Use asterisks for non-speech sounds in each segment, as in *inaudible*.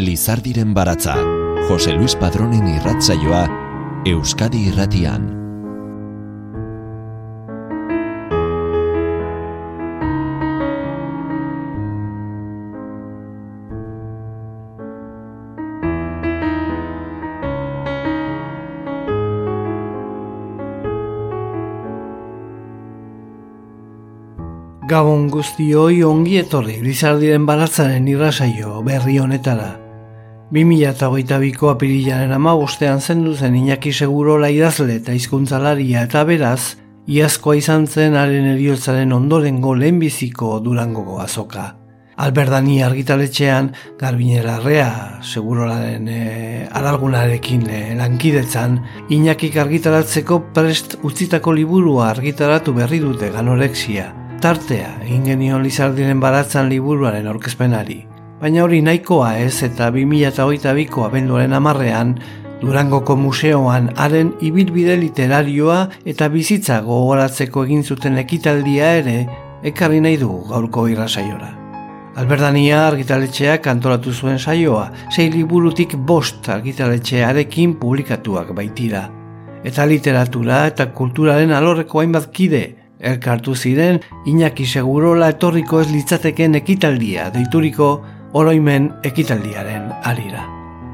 Lizardiren baratza, Jose Luis Padronen irratzaioa, Euskadi irratian. Gabon guztioi ongi etorri Lizardiren baratzaren irrasaio berri honetara. 2008ko apirilaren ama bostean zendu zen Iñaki Seguro idazle eta hizkuntzalaria eta beraz, iazkoa izan zen haren eriotzaren ondorengo lehenbiziko durangoko azoka. Alberdani argitaletxean, garbinera rea, segurolaren e, alargunarekin e, lankidetzan, Iñakik argitaratzeko prest utzitako liburua argitaratu berri dute ganorexia tartea egin genion Lizardiren baratzan liburuaren aurkezpenari. Baina hori nahikoa ez eta 2008ko abenduaren amarrean Durangoko museoan haren ibilbide literarioa eta bizitza gogoratzeko egin zuten ekitaldia ere ekarri nahi du gaurko irrasaiora. Alberdania argitaletxeak antolatu zuen saioa, sei liburutik bost argitaletxearekin publikatuak baitira. Eta literatura eta kulturaren alorreko hainbat kide, Elkartu ziren, Iñaki Segurola etorriko ez litzateken ekitaldia, deituriko oroimen ekitaldiaren arira.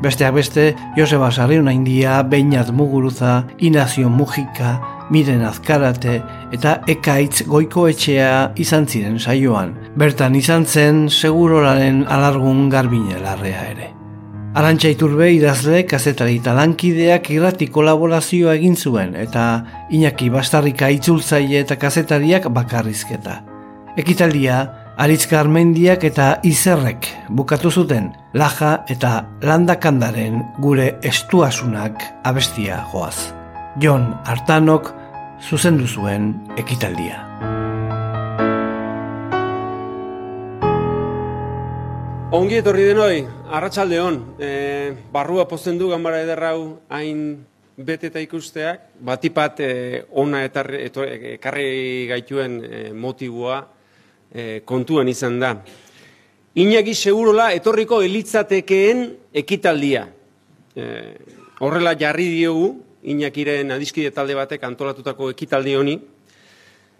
Besteak beste, Joseba Sarriuna India, Beinat Muguruza, Inazio Mujika, Miren Azkarate eta Ekaitz Goiko Etxea izan ziren saioan. Bertan izan zen Segurolaren alargun garbinelarrea ere. Arantxa iturbe idazle kazetari talankideak irrati kolaborazioa egin zuen eta Iñaki Bastarrika itzultzaile eta kazetariak bakarrizketa. Ekitaldia, Aritzka Armendiak eta Izerrek bukatu zuten laja eta landakandaren gure estuasunak abestia joaz. Jon Artanok zuzendu zuen ekitaldia. Ongi etorri denoi, arratsalde hon, e, barrua posten du gambara ederrau hain beteta ikusteak, batipat e, ona eta ekarri gaituen e, motibua e, kontuan izan da. Inaki segurola etorriko elitzatekeen ekitaldia. E, horrela jarri diogu, Inakiren adiskide talde batek antolatutako ekitaldi honi,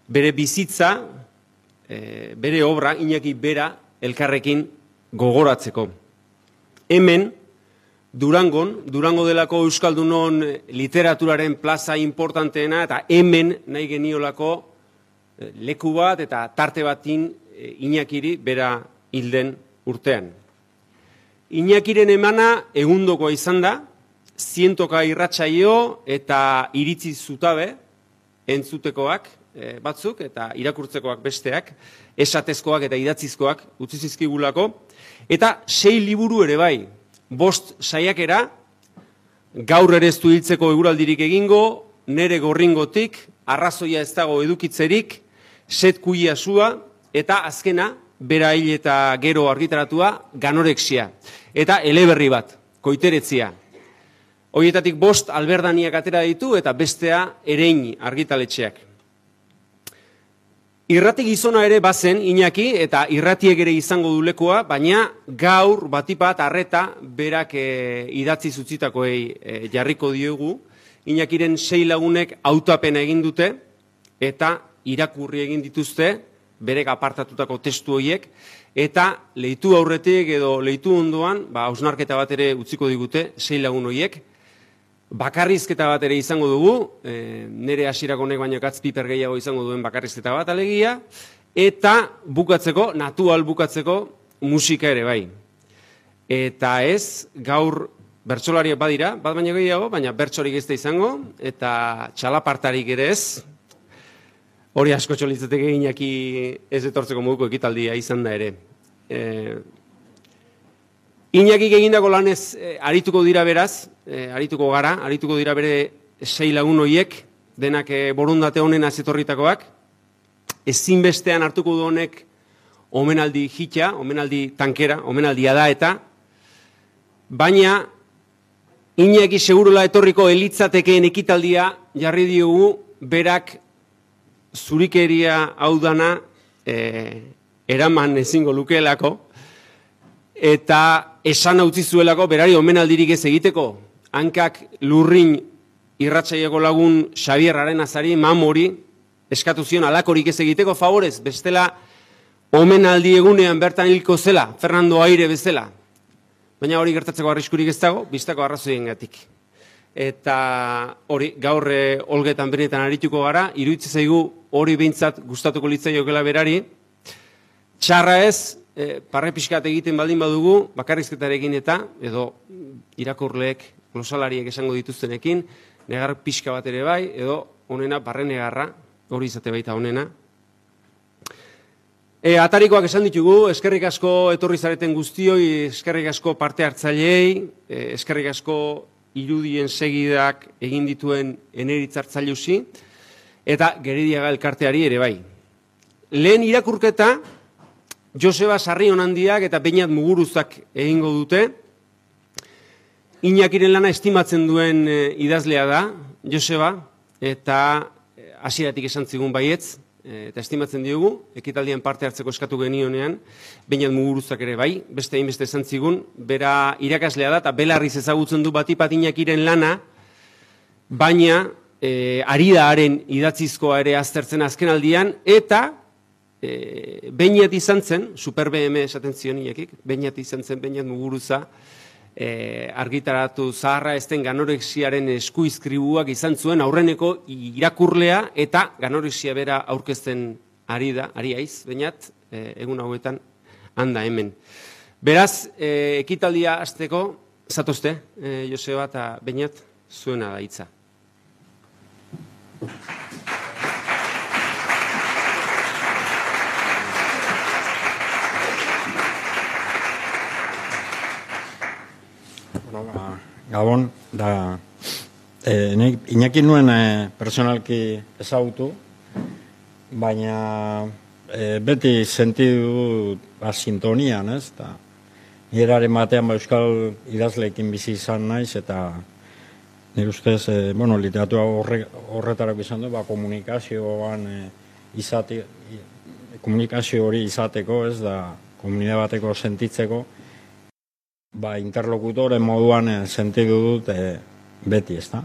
bere bizitza, e, bere obra, Inaki bera, elkarrekin gogoratzeko. Hemen, Durangon, Durango delako Euskaldunon literaturaren plaza importanteena, eta hemen nahi geniolako leku bat eta tarte batin eh, Iñakiri bera hilden urtean. Iñakiren emana egundokoa izan da, zientoka irratsaio eta iritzi zutabe entzutekoak eh, batzuk eta irakurtzekoak besteak, esatezkoak eta idatzizkoak utzi zizkigulako, Eta sei liburu ere bai, bost saiakera, gaur ere ez du hiltzeko eguraldirik egingo, nere gorringotik, arrazoia ez dago edukitzerik, set kuia eta azkena, bera hil eta gero argitaratua, ganorexia. Eta eleberri bat, koiteretzia. Hoietatik bost alberdaniak atera ditu eta bestea erein argitaletxeak. Irrati gizona ere bazen, Iñaki, eta irratiek ere izango dulekoa, baina gaur batipat arreta berak e, idatzi zutzitakoei e, jarriko diogu. Iñakiren sei lagunek autapen egin dute eta irakurri egin dituzte berek apartatutako testu horiek eta leitu aurretik edo leitu ondoan, ba ausnarketa bat ere utziko digute sei lagun horiek bakarrizketa bat ere izango dugu, e, nire hasierako honek baino katz piper gehiago izango duen bakarrizketa bat alegia, eta bukatzeko, natual bukatzeko, musika ere bai. Eta ez, gaur bertsolariak badira, bat baino gehiago, baina bertsorik ez da izango, eta txalapartarik ere ez, hori asko txolitzetek eginaki ez etortzeko moduko ekitaldia izan da ere. E, Iñakik egindako lanez e, arituko dira beraz, e, arituko gara, arituko dira bere sei lagun hoiek, denak e, borundate honen azetorritakoak, ezinbestean hartuko du honek omenaldi hitxa, omenaldi tankera, omenaldia da eta, baina Iñaki segurola etorriko elitzatekeen ekitaldia jarri diogu berak zurikeria hau dana e, eraman ezingo lukeelako, eta esan utzi zuelako berari omenaldirik ez egiteko. Hankak lurrin irratsaieko lagun Xabierraren azari, mamori, eskatu zion alakorik ez egiteko favorez, bestela omenaldi egunean bertan hilko zela, Fernando Aire bezala. Baina hori gertatzeko arriskurik ez dago, biztako arrazoien. Eta hori, gaur e, olgetan benetan arituko gara, iruditzen zaigu hori behintzat gustatuko litzaiokela berari. Txarra ez, e, parre pixkat egiten baldin badugu, bakarrizketarekin eta, edo irakurleek, glosalariek esango dituztenekin, negar pixka bat ere bai, edo onena barre negarra, hori izate baita honena. E, atarikoak esan ditugu, eskerrik asko etorri zareten guztioi, eskerrik asko parte hartzaileei, e, eskerrik asko irudien segidak egin dituen eneritzartzailuzi, eta geridiaga elkarteari ere bai. Lehen irakurketa, Joseba Sarri handiak eta Beñat Muguruzak egingo dute, Inakiren lana estimatzen duen e, idazlea da, Joseba, eta hasieratik esan zigun baietz, eta estimatzen diogu, ekitaldian parte hartzeko eskatu genionean, bainat muguruzak ere bai, beste hainbeste esan zigun, bera irakaslea da, eta belarriz ezagutzen du batipatinak iren lana, baina e, ari da haren idatzizkoa ere aztertzen azken aldian, eta e, bainat izan zen, super BM esaten zion inakik, bainat izan zen, bainat muguruza, e, argitaratu zaharra ezten ganorexiaren eskuizkribuak izan zuen aurreneko irakurlea eta ganorexia bera aurkezten ari da, ari aiz, bainat, e, egun hauetan handa hemen. Beraz, e, ekitaldia azteko, zatozte, e, Joseba eta bainat, zuena da hitza. Gabon, da, e, inekin nuen e, personalki ezagutu, baina e, beti sentidu ba, sintonian, ez, da, nire batean ba, euskal idazleekin bizi izan naiz, eta nire ustez, e, bueno, literatura horre, horretarako izan du, ba, komunikazioan e, izate, komunikazio hori izateko, ez, da, komunidade bateko sentitzeko, ba, interlokutore moduan eh, sentidu dut eh, beti, ez da?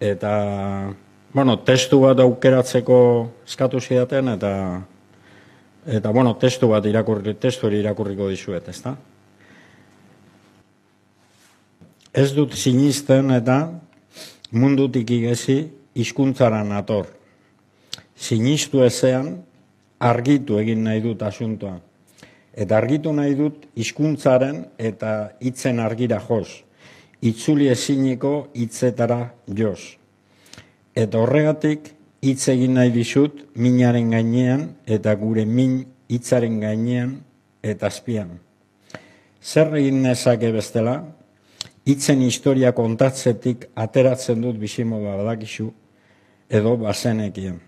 Eta, bueno, testu bat aukeratzeko eskatu zidaten, eta, eta bueno, testu bat irakurri, testu irakurriko dizuet, ez da? Ez dut sinisten eta mundutik igezi hizkuntzaren ator. Sinistu ezean, argitu egin nahi dut asuntoa. Eta argitu nahi dut hizkuntzaren eta hitzen argira joz. Itzuli eziniko hitzetara joz. Eta horregatik hitz egin nahi dizut minaren gainean eta gure min hitzaren gainean eta azpian. Zer egin nezake bestela? Hitzen historia kontatzetik ateratzen dut bizimoda badakizu edo bazenekien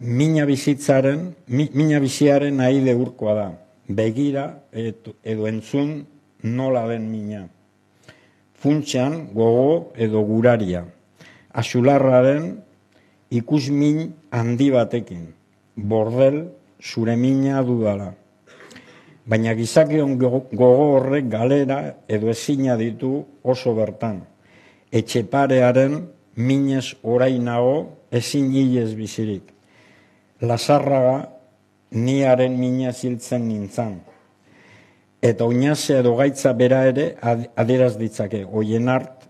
mina bizitzaren, mina biziaren nahi urkoa da. Begira edo entzun nola den mina. Funtxean gogo edo guraria. Asularraren ikus min handi batekin. Bordel zure mina dudala. Baina gizakion gogo horrek galera edo ezina ditu oso bertan. Etxeparearen minez orainago ezin hilez bizirik lasarraga niaren mina ziltzen nintzan. Eta oinazea edo gaitza bera ere aderaz ditzake. Oien hart,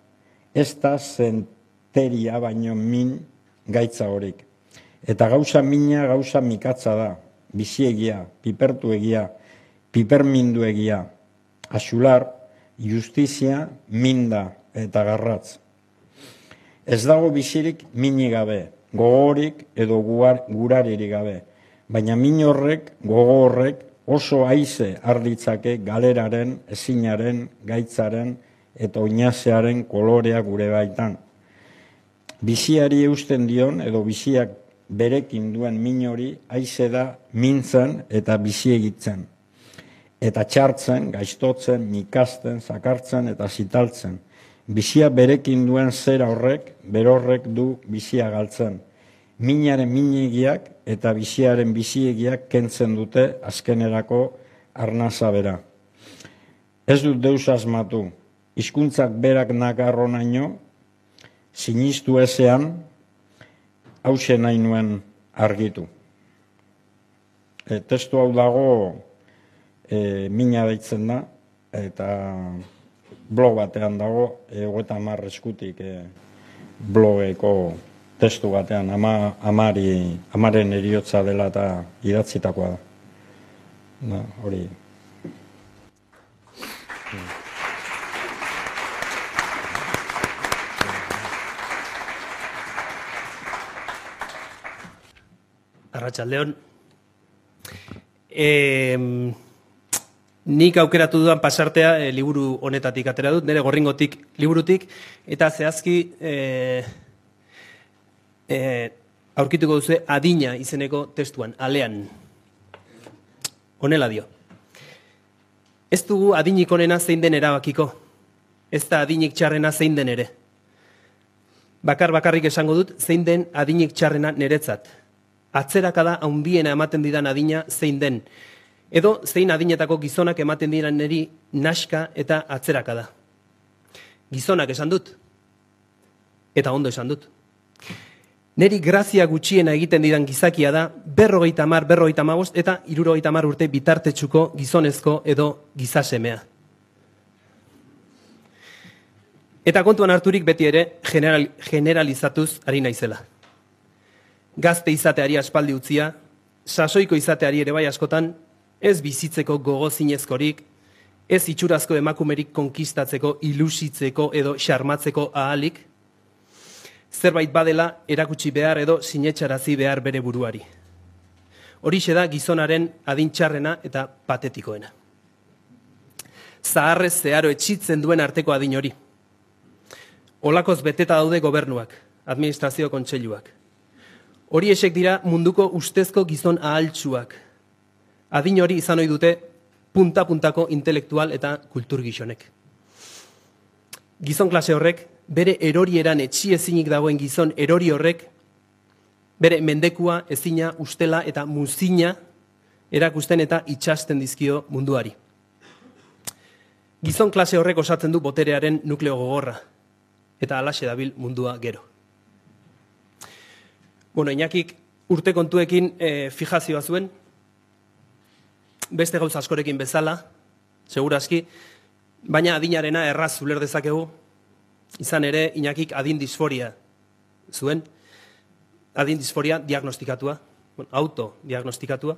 ez da zenteria baino min gaitza horik. Eta gauza mina gauza mikatza da. Biziegia, pipertu egia, pipermindu. Asular, justizia, minda eta garratz. Ez dago bizirik minigabe, gogorik edo guar, guraririk gabe. Baina min horrek, gogo horrek, oso haize arditzake galeraren, ezinaren, gaitzaren eta oinazearen kolorea gure baitan. Biziari eusten dion edo biziak berekin duen min hori haize da mintzen eta bizi egitzen. Eta txartzen, gaiztotzen, mikasten, zakartzen eta zitaltzen bizia berekin duen zera horrek, berorrek du bizia galtzen. Minaren minegiak eta biziaren biziegiak kentzen dute azkenerako arnaza bera. Ez dut deus asmatu, hizkuntzak berak nakarro naino, sinistu ezean, hause nahi nuen argitu. E, testu hau dago e, mina deitzen da, eta blog batean dago, egoeta marre eskutik e, blogeko testu batean, ama, amari, amaren eriotza dela eta idatzitakoa da. Na, hori. Arratxaldeon. E, nik aukeratu dudan pasartea e, liburu honetatik atera dut, nire gorringotik liburutik, eta zehazki e, e, aurkituko duzu adina izeneko testuan, alean. Honela dio. Ez dugu adinik onena zein den erabakiko. Ez da adinik txarrena zein den ere. Bakar bakarrik esango dut zein den adinik txarrena niretzat atzerakada haundiena ematen didan adina zein den. Edo zein adinetako gizonak ematen diran neri naska eta atzerakada. Gizonak esan dut. Eta ondo esan dut. Neri grazia gutxiena egiten didan gizakia da, berrogeita mar, berrogeita magost, eta irurogeita mar urte bitartetsuko gizonezko edo gizasemea. Eta kontuan harturik beti ere general, generalizatuz ari naizela gazte izateari aspaldi utzia, sasoiko izateari ere bai askotan, ez bizitzeko gogo zinezkorik, ez itxurazko emakumerik konkistatzeko, ilusitzeko edo xarmatzeko ahalik, zerbait badela erakutsi behar edo sinetxarazi behar bere buruari. Horixe da gizonaren adintxarrena eta patetikoena. Zaharrez zeharo etxitzen duen arteko adin hori. Olakoz beteta daude gobernuak, administrazio kontseiluak. Hori esek dira munduko ustezko gizon ahaltsuak. Adin hori izan ohi dute punta-puntako intelektual eta kultur gizonek. Gizon klase horrek, bere erorieran etxi ezinik dagoen gizon erori horrek, bere mendekua, ezina, ustela eta muzina erakusten eta itxasten dizkio munduari. Gizon klase horrek osatzen du boterearen nukleo gogorra, eta alaxe dabil mundua gero. Bueno, Iñakik urte kontuekin e, fijazioa zuen, beste gauza askorekin bezala, segurazki, baina adinarena erraz zuler dezakegu, izan ere Iñakik adin disforia zuen, adin disforia diagnostikatua, bueno, autodiagnostikatua.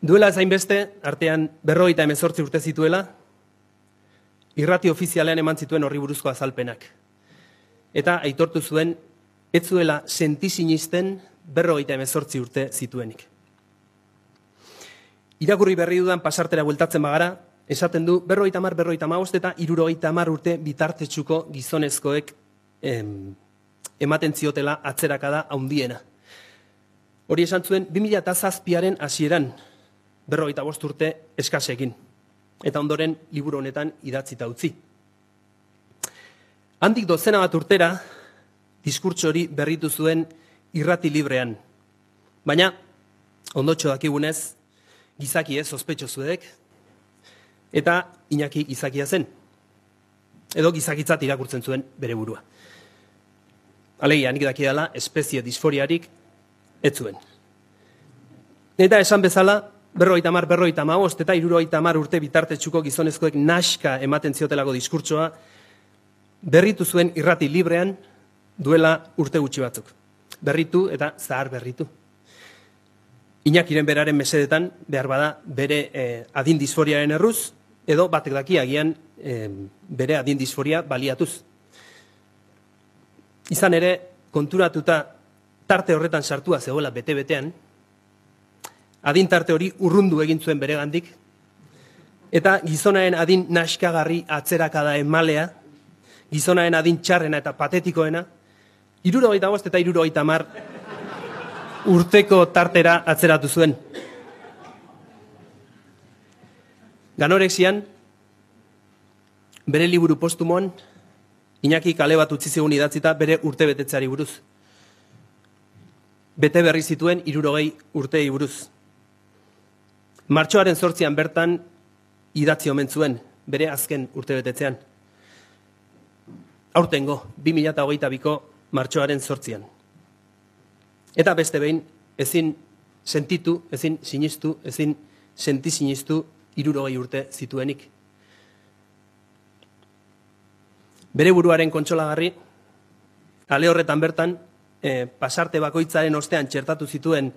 Duela ezain beste, artean berroita emezortzi urte zituela, irrati ofizialean eman zituen horri buruzko azalpenak. Eta aitortu zuen ez zuela sentizinisten berrogeita emezortzi urte zituenik. Irakurri berri dudan pasartera bueltatzen bagara, esaten du berrogeita mar, berrogeita maost eta irurogeita mar urte bitartetsuko gizonezkoek em, ematen ziotela atzerakada haundiena. Hori esan zuen, 2000 eta zazpiaren hasieran berrogeita bost urte eskasekin. Eta ondoren liburu honetan idatzita utzi. Handik dozena bat urtera, diskurtso hori berritu zuen irrati librean. Baina, ondotxo dakigunez, gizaki ez, ospetxo zuek, eta inaki gizakia zen. Edo gizakitzat irakurtzen zuen bere burua. Alegia, nik daki dela, espezie disforiarik ez zuen. Eta esan bezala, berroita mar, berroita maost, eta iruroita mar urte bitartetsuko gizonezkoek naska ematen ziotelako diskurtsoa, berritu zuen irrati librean, duela urte gutxi batzuk. Berritu eta zahar berritu. Inakiren beraren mesedetan, behar bada, bere eh, adin disforiaren erruz, edo batek daki agian eh, bere adin disforia baliatuz. Izan ere, konturatuta tarte horretan sartua zegoela bete-betean, adin tarte hori urrundu egin zuen bere gandik, eta gizonaen adin naskagarri atzerakada emalea, gizonaen adin txarrena eta patetikoena, Iruro gaita bost eta iruro gaita mar urteko tartera atzeratu zuen. Ganorexian, bere liburu postumon, Iñaki kale bat utzi zegoen idatzita bere urte betetzeari buruz. Bete berri zituen irurogei urtei buruz. Martxoaren sortzian bertan idatzi omen zuen, bere azken urtebetetzean. Aurtengo, 2008ko martxoaren sortzian. Eta beste behin, ezin sentitu, ezin sinistu, ezin senti sinistu irurogei urte zituenik. Bere buruaren kontsolagarri, ale horretan bertan, e, pasarte bakoitzaren ostean txertatu zituen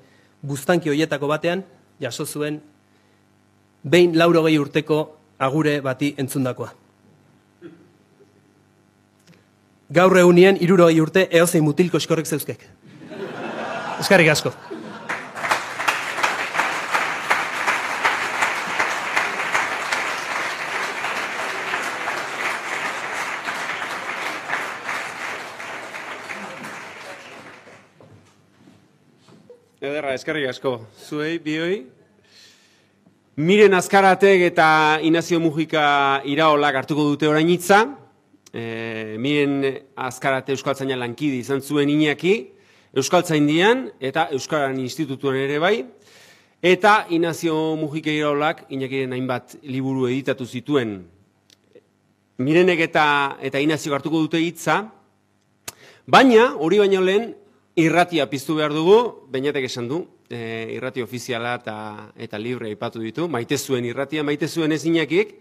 buztanki hoietako batean, jaso zuen, behin laurogei urteko agure bati entzundakoa. Gaur egunien, irurogei urte, eozein mutilko eskorrek zeuzkek. Eskarrik asko. Ederra, eskerrik asko. Zuei, bioi. Miren Azkaratek eta Inazio Mujika iraolak hartuko dute orain hitza. E, miren Azkarate Euskaltzaina lankidi izan zuen inaki, Euskaltzaindian eta Euskaran Institutuan ere bai. Eta Inazio Mujika iraolak inakiren hainbat liburu editatu zituen. Mirenek eta, eta Inazio hartuko dute hitza. Baina, hori baino lehen, Irratia piztu behar dugu, bainatek esan du, e, irrati ofiziala eta, eta libre aipatu ditu, maite zuen irratia, maite zuen ezinakik,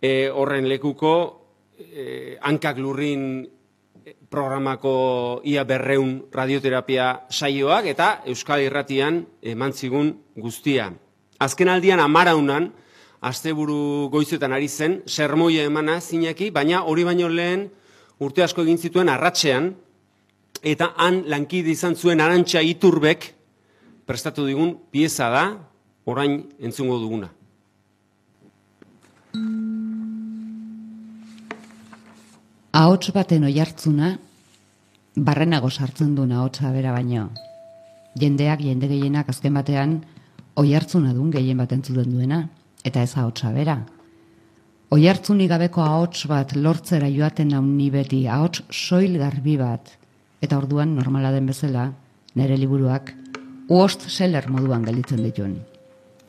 e, horren lekuko e, hankak lurrin programako ia berreun radioterapia saioak eta Euskal Irratian eman zigun guztia. Azken aldian amaraunan, asteburu goizetan ari zen, sermoia emana zinaki, baina hori baino lehen urte asko egin zituen arratsean, eta han lankide izan zuen arantxa iturbek prestatu digun pieza da, orain entzungo duguna. Ahots baten oihartzuna barrenago sartzen du ahotsa bera baino. Jendeak jende gehienak azken batean oihartzuna dun gehien bat entzuten duena eta ez ahotsa bera. Oihartzunik gabeko ahots bat lortzera joaten nau ni beti ahots soil garbi bat eta orduan normala den bezala nere liburuak uost seller moduan gelditzen dituen.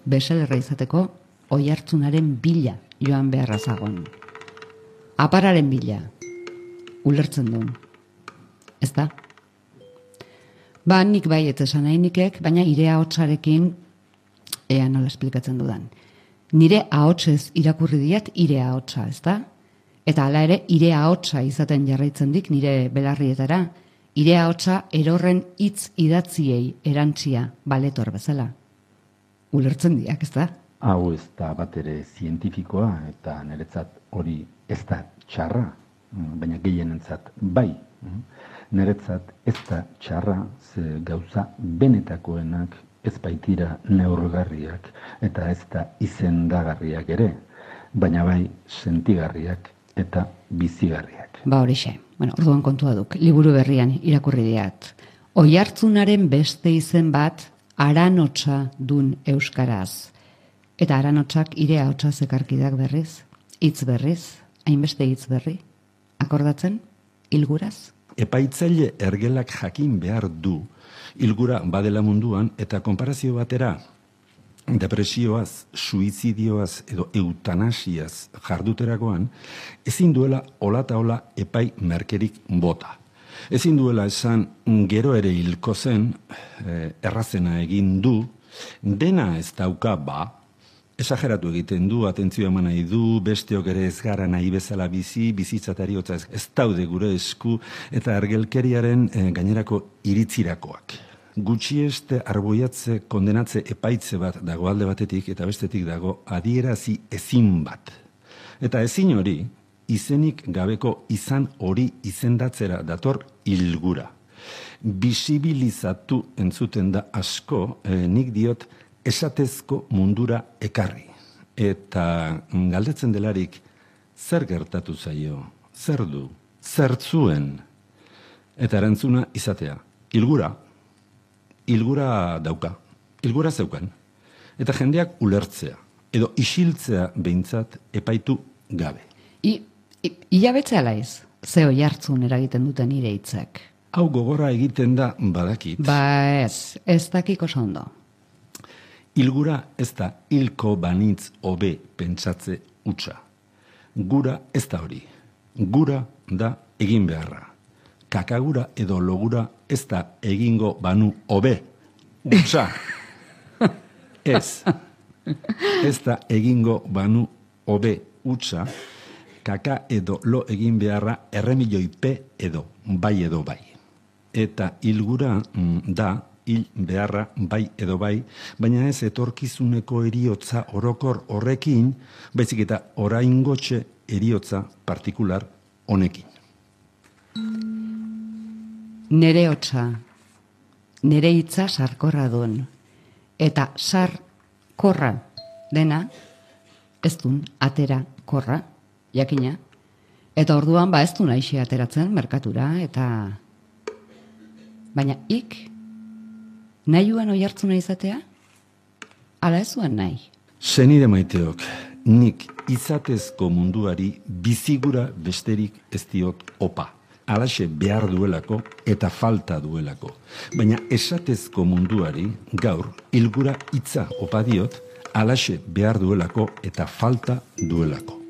Beselerra izateko oihartzunaren bila joan beharra zagon. Apararen bila ulertzen duen. Ez da? Ba, nik bai esan nahi baina ire ahotsarekin ea nola esplikatzen dudan. Nire ahotsez irakurri diat ire ahotsa, ez da? Eta hala ere, ire ahotsa izaten jarraitzen dik nire belarrietara, ire ahotsa erorren hitz idatziei erantzia baletor bezala. Ulertzen diak, ez da? Hau ez da bat ere zientifikoa eta niretzat hori ez da txarra, baina gehienentzat bai. Niretzat ez da txarra ze gauza benetakoenak ez baitira neurgarriak eta ez da izendagarriak ere, baina bai sentigarriak eta bizigarriak. Ba horixe, bueno, orduan kontua duk, liburu berrian irakurri diat. Oihartzunaren beste izen bat, aranotsa dun euskaraz. Eta aranotsak ire hotsa zekarkidak berriz, hitz berriz, hainbeste hitz berri. Akordatzen, ilguraz? Epaitzaile ergelak jakin behar du, ilgura badela munduan, eta konparazio batera, depresioaz, suizidioaz edo eutanasiaz jarduterakoan, ezin duela ola eta ola epai merkerik bota. Ezin duela esan gero ere hilko zen, eh, errazena egin du, dena ez dauka ba, esageratu egiten du, atentzio eman nahi du, besteok ere ez gara nahi bezala bizi, bizitzatari ez, ez daude gure esku, eta argelkeriaren eh, gainerako iritzirakoak. Gutxi este arboiatze kondenatze epaitze bat dago alde batetik, eta bestetik dago adierazi ezin bat. Eta ezin hori, izenik gabeko izan hori izendatzera dator ilgura. Bisibilizatu entzuten da asko, eh, nik diot, esatezko mundura ekarri. Eta galdetzen delarik, zer gertatu zaio, zer du, zer zuen, eta erantzuna izatea. Ilgura, ilgura dauka, ilgura zeukan, eta jendeak ulertzea, edo isiltzea behintzat epaitu gabe. I, i, ilabetzea laiz, zeo jartzun eragiten duten nire hitzak. Hau gogora egiten da badakit. Ba ez, ez dakiko ondo Ilgura ez da hilko banitz hobe pentsatze utza. Gura ez da hori. Gura da egin beharra. Kakagura edo logura ez da egingo banu hobe. Utsa. *laughs* Ez. Ez da egingo banu hobe utza. Kaka edo lo egin beharra erremilioi pe edo bai edo bai. Eta ilgura mm, da hil beharra bai edo bai, baina ez etorkizuneko eriotza orokor horrekin, baizik eta oraingotxe eriotza partikular honekin. Nere hotza, nere hitza sarkorra duen, eta sar korra dena, ez dun atera korra, jakina, eta orduan ba ez du nahi ateratzen merkatura, eta baina ik nahiuan oi hartzuna izatea? Ala ez zuen nahi? Zenide maiteok, nik izatezko munduari bizigura besterik ez diot opa. Alaxe behar duelako eta falta duelako. Baina esatezko munduari gaur ilgura hitza opa diot, alaxe behar duelako eta falta duelako.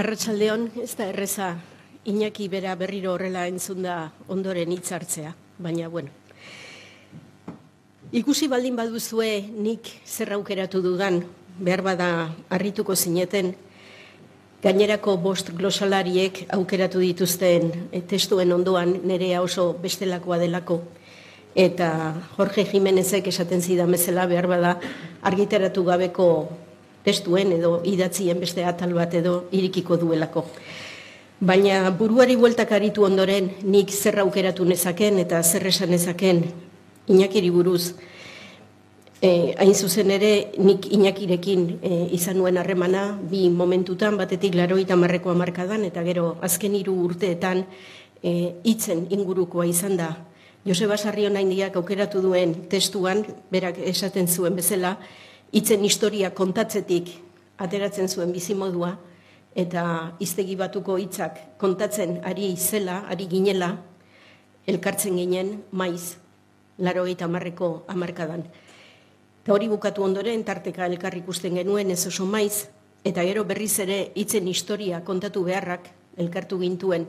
Arratsaldeon ez da erreza Iñaki bera berriro horrela entzun da ondoren hitzartzea, baina bueno. Ikusi baldin baduzue nik zer aukeratu dudan, behar bada harrituko zineten, gainerako bost glosalariek aukeratu dituzten eh, testuen ondoan nerea oso bestelakoa delako. Eta Jorge Jimenezek esaten zidan bezala behar bada argitaratu gabeko testuen edo idatzien beste atal bat edo irikiko duelako. Baina buruari bueltak aritu ondoren nik zer aukeratu nezaken eta zer esan nezaken inakiri buruz. E, hain zuzen ere nik inakirekin e, izan nuen harremana bi momentutan batetik laroita marreko amarkadan eta gero azken hiru urteetan e, itzen ingurukoa izan da. Joseba Sarrion diak aukeratu duen testuan, berak esaten zuen bezala, hitzen historia kontatzetik ateratzen zuen bizimodua eta iztegi batuko hitzak kontatzen ari zela, ari ginela, elkartzen ginen maiz, laro eta marreko amarkadan. Eta hori bukatu ondoren, tarteka elkar ikusten genuen ez oso maiz, eta gero berriz ere hitzen historia kontatu beharrak elkartu gintuen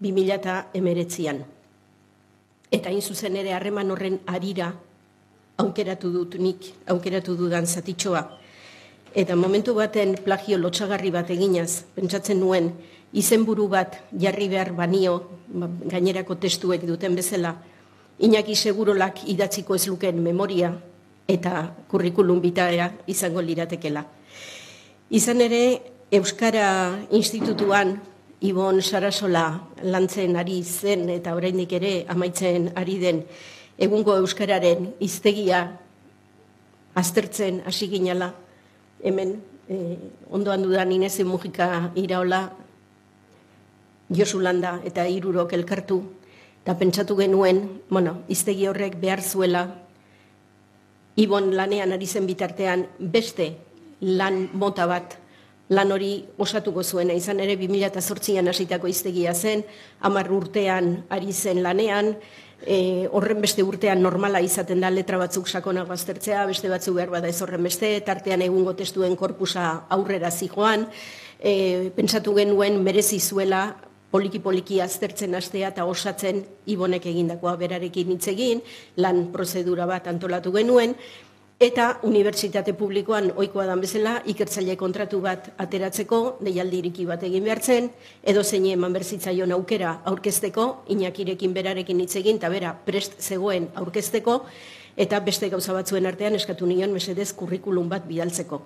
2000 emeretzian. Eta hain zuzen ere harreman horren arira aukeratu dut nik, aukeratu dudan zatitxoa. Eta momentu baten plagio lotxagarri bat eginaz, pentsatzen nuen, izenburu bat jarri behar banio, ba, gainerako testuek duten bezala, Iñaki segurolak idatziko ez luken memoria eta kurrikulum bitaera izango liratekela. Izan ere, Euskara Institutuan, Ibon Sarasola lantzen ari zen eta oraindik ere amaitzen ari den egungo euskararen iztegia aztertzen hasi ginala hemen eh, ondoan dudan Inez Mujika iraola Josulanda eta Irurok elkartu. Eta pentsatu genuen, bueno, iztegi horrek behar zuela Ibon lanean ari zen bitartean beste lan mota bat. Lan hori osatuko zuena izan ere 2008an hasitako iztegia zen, hamar urtean ari zen lanean, e, horren beste urtean normala izaten da letra batzuk sakonak baztertzea, beste batzuk behar bada ez horren beste, tartean egungo testuen korpusa aurrera zijoan, e, pentsatu genuen merezi zuela poliki-poliki aztertzen astea eta osatzen ibonek egindakoa berarekin hitz egin, lan prozedura bat antolatu genuen, Eta unibertsitate publikoan ohikoa dan bezala ikertzaile kontratu bat ateratzeko deialdiriki bat egin behartzen edo zein eman berzitzaion aukera aurkezteko inakirekin berarekin hitz egin ta bera prest zegoen aurkezteko eta beste gauza batzuen artean eskatu nion mesedez kurrikulum bat bidaltzeko.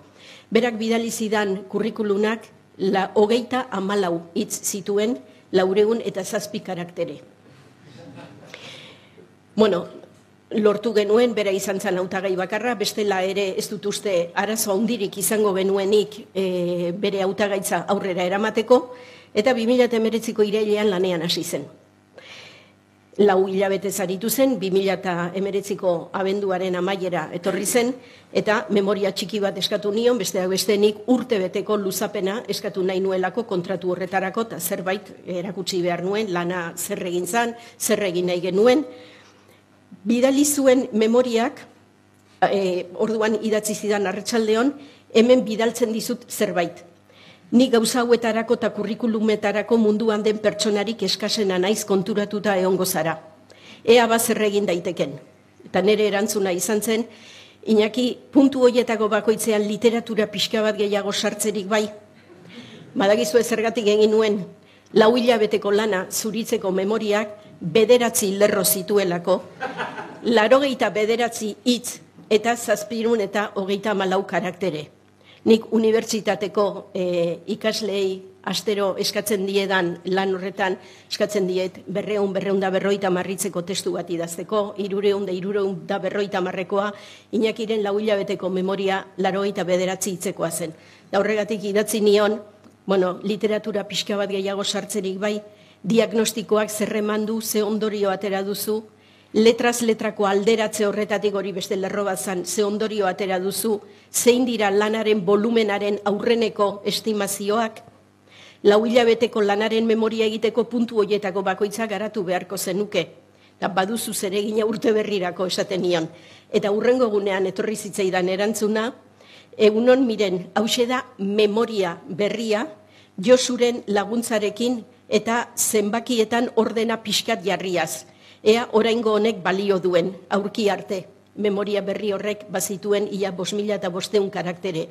Berak bidali zidan kurrikulunak la hogeita amalau hitz zituen laureun eta zazpi karaktere. Bueno, lortu genuen bera izan zen hautagai bakarra, bestela ere ez dut uste arazo handirik izango genuenik e, bere hautagaitza aurrera eramateko, eta 2008ko irailean lanean hasi zen. lau hilabete zaritu zen, 2008ko abenduaren amaiera etorri zen, eta memoria txiki bat eskatu nion, besteak bestenik urte beteko luzapena eskatu nahi nuelako kontratu horretarako, eta zerbait erakutsi behar nuen, lana zer egin zan, zer egin nahi genuen. Bidali zuen memoriak, e, orduan idatzi zidan arretsaldeon, hemen bidaltzen dizut zerbait. Ni gauza hauetarako eta kurrikulumetarako munduan den pertsonarik eskasena naiz konturatuta egongo zara. Ea bazer egin daiteken. Eta nire erantzuna izan zen, Iñaki, puntu hoietako bakoitzean literatura pixka bat gehiago sartzerik bai. Badagizu zergatik egin nuen, lau hilabeteko lana zuritzeko memoriak bederatzi lerro zituelako, larogeita bederatzi hitz eta zazpirun eta hogeita malau karaktere. Nik unibertsitateko e, ikaslei astero eskatzen diedan lan horretan, eskatzen diet berreun, berreun da berroita marritzeko testu bat idazteko, irureun da irureun da berroita marrekoa, inakiren lau hilabeteko memoria laroita bederatzi hitzekoa zen. Da horregatik idatzi nion, bueno, literatura pixka bat gehiago sartzerik bai, diagnostikoak zerremandu, ze ondorio atera duzu, letraz letrako alderatze horretatik hori beste lerro bat zan, ze ondorio atera duzu, zein dira lanaren volumenaren aurreneko estimazioak, lau hilabeteko lanaren memoria egiteko puntu hoietako bakoitza garatu beharko zenuke, eta baduzu zeregina urte berrirako esaten nion. Eta urrengo gunean etorri zitzaidan erantzuna, egunon miren, hause da memoria berria, josuren laguntzarekin eta zenbakietan ordena pixkat jarriaz ea oraingo honek balio duen, aurki arte, memoria berri horrek bazituen ia bos mila eta bosteun karaktere.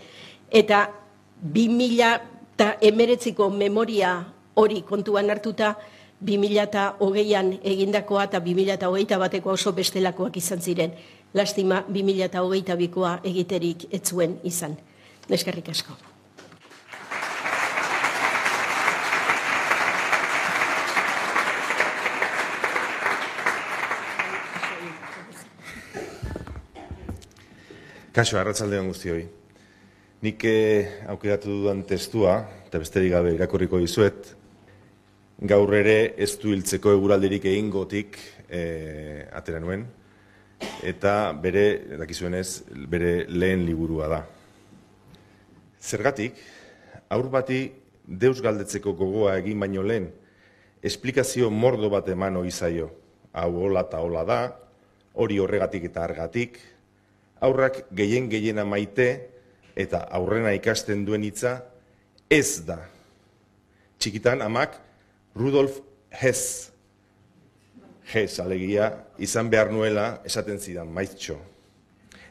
Eta bi mila eta emeretziko memoria hori kontuan hartuta, bi mila eta hogeian egindakoa eta bi mila eta hogeita bateko oso bestelakoak izan ziren. Lastima, bi mila eta hogeita bikoa egiterik etzuen izan. Neskerrik asko. Kaso, arratzaldean guztioi. Nik eh, aukeratu dudan testua, eta besterik gabe irakurriko dizuet, gaur ere ez du hiltzeko eguraldirik egin gotik eh, atera nuen, eta bere, dakizuenez, bere lehen liburua da. Zergatik, aur bati deus galdetzeko gogoa egin baino lehen, esplikazio mordo bat eman hori zaio. Hau hola eta hola da, hori horregatik eta argatik, aurrak gehien gehiena maite eta aurrena ikasten duen hitza ez da. Txikitan amak Rudolf Hess Hess alegia izan behar nuela esaten zidan maitxo.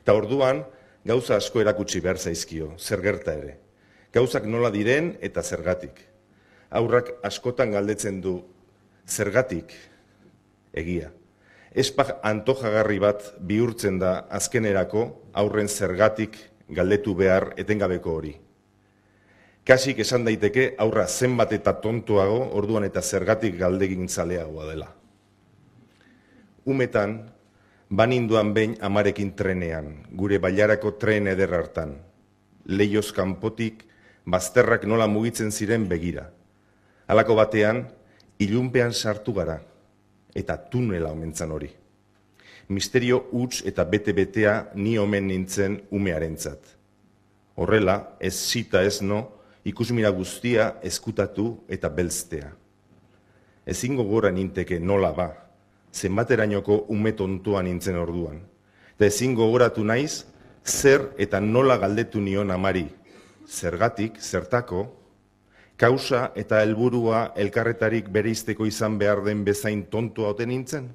Eta orduan gauza asko erakutsi behar zaizkio, zer gerta ere. Gauzak nola diren eta zergatik. Aurrak askotan galdetzen du zergatik egia espak antojagarri bat bihurtzen da azkenerako aurren zergatik galdetu behar etengabeko hori. Kasik esan daiteke aurra zenbat eta tontuago orduan eta zergatik galdegin zaleagoa dela. Umetan, baninduan behin amarekin trenean, gure bailarako tren eder hartan. Leioz kanpotik, bazterrak nola mugitzen ziren begira. Halako batean, ilunpean sartu gara, eta tunela omentzan hori. Misterio huts eta bete-betea ni omen nintzen umearentzat. Horrela, ez zita ez no, ikusmira guztia eskutatu eta belztea. Ezingo gora ninteke nola ba, zenbaterainoko ume tontuan nintzen orduan. Eta ezingo gogoratu naiz, zer eta nola galdetu nion amari. Zergatik, zertako, kausa eta helburua elkarretarik bereizteko izan behar den bezain tontua oten nintzen?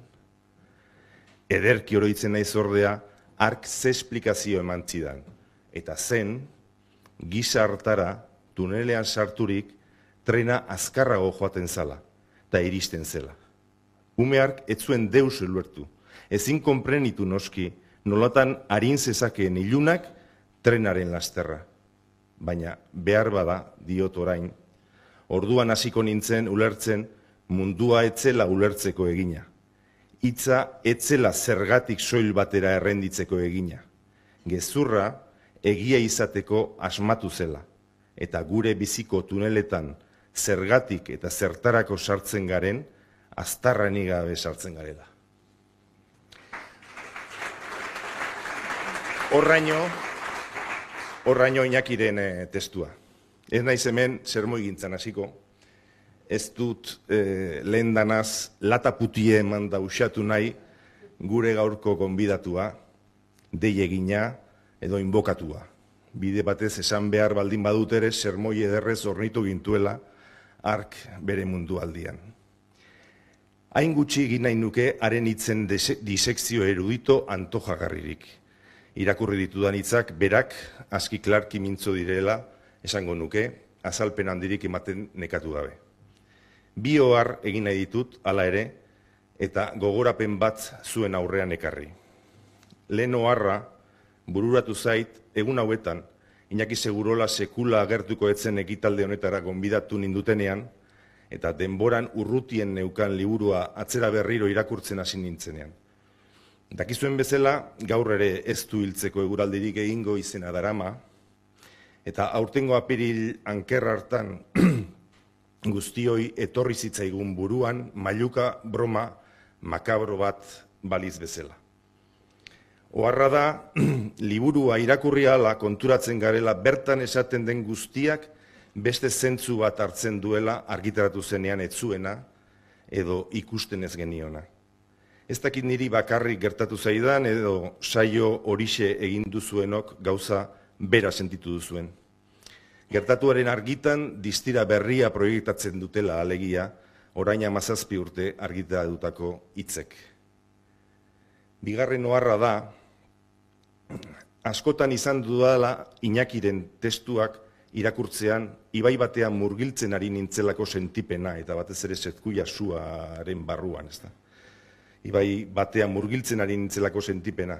Ederki oroitzen naiz ordea, ark ze esplikazio eman zidan. Eta zen, gisa hartara, tunelean sarturik, trena azkarrago joaten zala, eta iristen zela. Ume ark ez zuen deus eluertu, ezin konprenitu noski, nolatan harin zezakeen ilunak trenaren lasterra. Baina behar bada, diot orain, orduan hasiko nintzen ulertzen mundua etzela ulertzeko egina. Hitza etzela zergatik soil batera errenditzeko egina. Gezurra egia izateko asmatu zela eta gure biziko tuneletan zergatik eta zertarako sartzen garen aztarra gabe sartzen garela. Horraino, horraino inakiren e, testua. Ez naiz hemen sermoi gintzan hasiko, ez dut e, lehen danaz lataputie eman da usatu nahi gure gaurko konbidatua, deiegina edo inbokatua. Bide batez esan behar baldin badut ere sermoi ederrez ornitu gintuela ark bere mundu aldian. Hain gutxi egin nahi nuke haren hitzen disekzio erudito antojagarririk. Irakurri ditudan hitzak berak aski klarki mintzo direla esango nuke azalpen handirik ematen nekatu gabe. Bi ohar egin nahi ditut hala ere eta gogorapen bat zuen aurrean ekarri. Lehen oharra bururatu zait egun hauetan Iñaki Segurola sekula agertuko etzen ekitalde honetara gonbidatu nindutenean, eta denboran urrutien neukan liburua atzera berriro irakurtzen hasi nintzenean. Dakizuen bezala, gaur ere ez du hiltzeko eguraldirik egingo izena darama, eta aurtengo apiril anker hartan *clears throat* guztioi etorri zitzaigun buruan mailuka broma makabro bat baliz bezala. Oharra da, *clears throat* liburua irakurri ala konturatzen garela bertan esaten den guztiak beste zentzu bat hartzen duela argitaratu zenean etzuena edo ikusten ez geniona. Ez dakit niri bakarrik gertatu zaidan edo saio horixe egin duzuenok gauza bera sentitu duzuen. Gertatuaren argitan distira berria proiektatzen dutela alegia, orain amazazpi urte argitaratutako hitzek. Bigarren oharra da, askotan izan dudala Iñakiren testuak irakurtzean, ibai batean murgiltzen ari nintzelako sentipena, eta batez ere zetkuia suaren barruan, ez da. Ibai batean murgiltzen ari nintzelako sentipena.